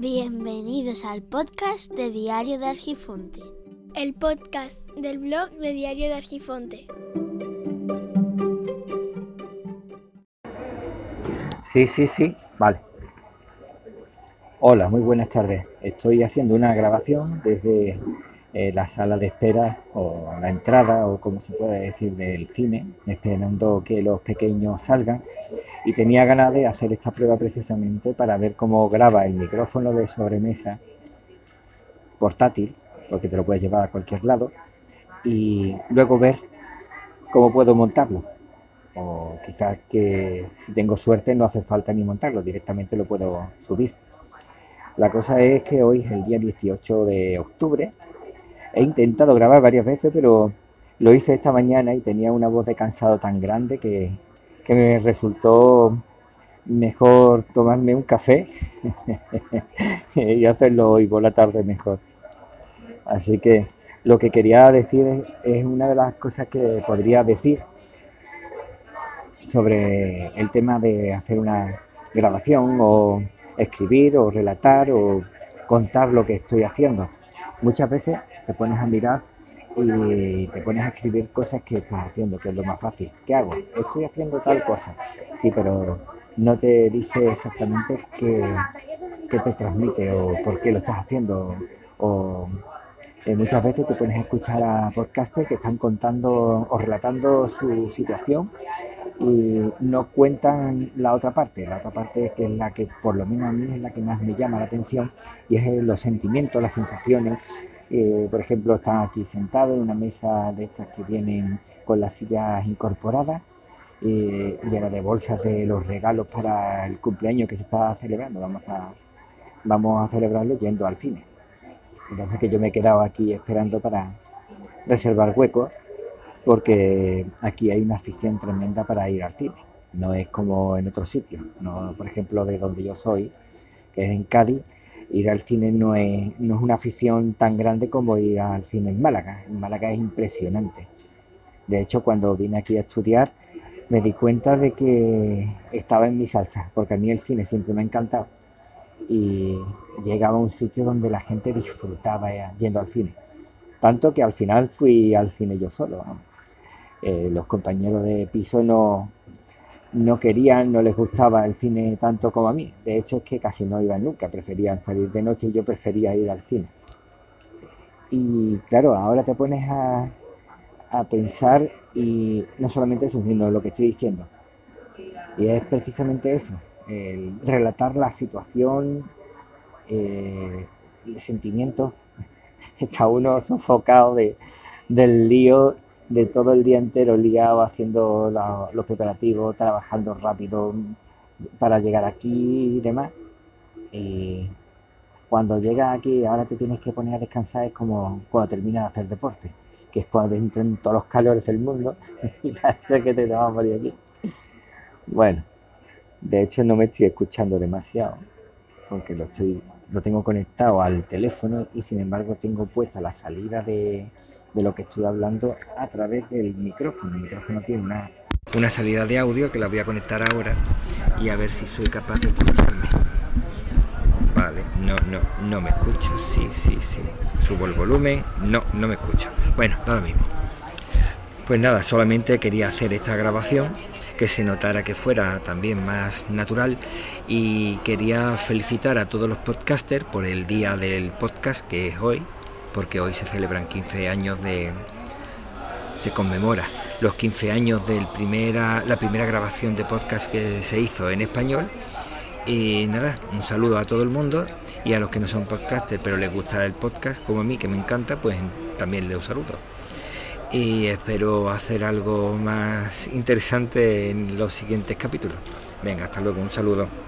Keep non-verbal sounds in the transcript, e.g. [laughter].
Bienvenidos al podcast de Diario de Argifonte. El podcast del blog de Diario de Argifonte. Sí, sí, sí, vale. Hola, muy buenas tardes. Estoy haciendo una grabación desde eh, la sala de espera o la entrada o como se puede decir del cine, esperando que los pequeños salgan y tenía ganas de hacer esta prueba precisamente para ver cómo graba el micrófono de sobremesa portátil, porque te lo puedes llevar a cualquier lado, y luego ver cómo puedo montarlo. O quizás que si tengo suerte no hace falta ni montarlo, directamente lo puedo subir. La cosa es que hoy es el día 18 de octubre He intentado grabar varias veces, pero lo hice esta mañana y tenía una voz de cansado tan grande que, me resultó mejor tomarme un café [laughs] y hacerlo hoy por la tarde mejor. Así que lo que quería decir es, una de las cosas que podría decir sobre el tema de hacer una grabación o escribir o relatar o contar lo que estoy haciendo. Muchas veces te pones a mirar y te pones a escribir cosas que estás haciendo, que es lo más fácil. ¿Qué hago? Estoy haciendo tal cosa. Sí, pero no te dice exactamente qué, te transmite o por qué lo estás haciendo. O eh, muchas veces te pones a escuchar a podcasters que están contando o relatando su situación y no cuentan la otra parte. La otra parte que es la que por lo menos a mí es la que más me llama la atención y es los sentimientos, las sensaciones, eh, por ejemplo, están aquí sentados en una mesa de estas que vienen con las sillas incorporadas, eh, llena de bolsas de los regalos para el cumpleaños que se está celebrando. Vamos a, vamos a celebrarlo yendo al cine. Entonces que yo me he quedado aquí esperando para reservar huecos, porque aquí hay una afición tremenda para ir al cine. No es como en otros sitios. No, por ejemplo, de donde yo soy, que es en Cádiz, ir al cine no es, no es una afición tan grande como ir al cine en Málaga. En Málaga es impresionante. De hecho, cuando vine aquí a estudiar, me di cuenta de que estaba en mi salsa, porque a mí el cine siempre me ha encantado. Y llegaba a un sitio donde la gente disfrutaba yendo al cine. Tanto que al final fui al cine yo solo. Eh, los compañeros de piso no, no querían, no les gustaba el cine tanto como a mí. De hecho es que casi no iban nunca, preferían salir de noche y yo prefería ir al cine. Y claro, ahora te pones a, pensar y no solamente eso, sino lo que estoy diciendo. Y es precisamente eso, el relatar la situación, eh, el sentimiento. [laughs] Está uno sofocado de, del lío de todo el día entero liado haciendo los preparativos, trabajando rápido para llegar aquí y demás. Y cuando llegas aquí, ahora te tienes que poner a descansar, es como cuando terminas de hacer deporte, que es cuando entran todos los calores del mundo [laughs] y parece que te vas a morir aquí. Bueno, de hecho no me estoy escuchando demasiado, porque lo estoy lo tengo conectado al teléfono y sin embargo tengo puesta la salida de, de lo que estoy hablando a través del micrófono. El micrófono tiene una, una salida de audio que la voy a conectar ahora y a ver si soy capaz de escucharme. Vale, no, no, no me escucho. Sí, sí, sí. Subo el volumen. No, no me escucho. Bueno, da lo mismo. Pues nada, solamente quería hacer esta grabación que se notara que fuera también más natural y quería felicitar a todos los podcasters por el día del podcast que es hoy, porque hoy se celebran 15 años de... se conmemora los 15 años de primera, la primera grabación de podcast que se hizo en español. Y nada, un saludo a todo el mundo y a los que no son podcasters pero les gusta el podcast como a mí que me encanta, pues también les saludo. Y espero hacer algo más interesante en los siguientes capítulos. Venga, hasta luego, un saludo.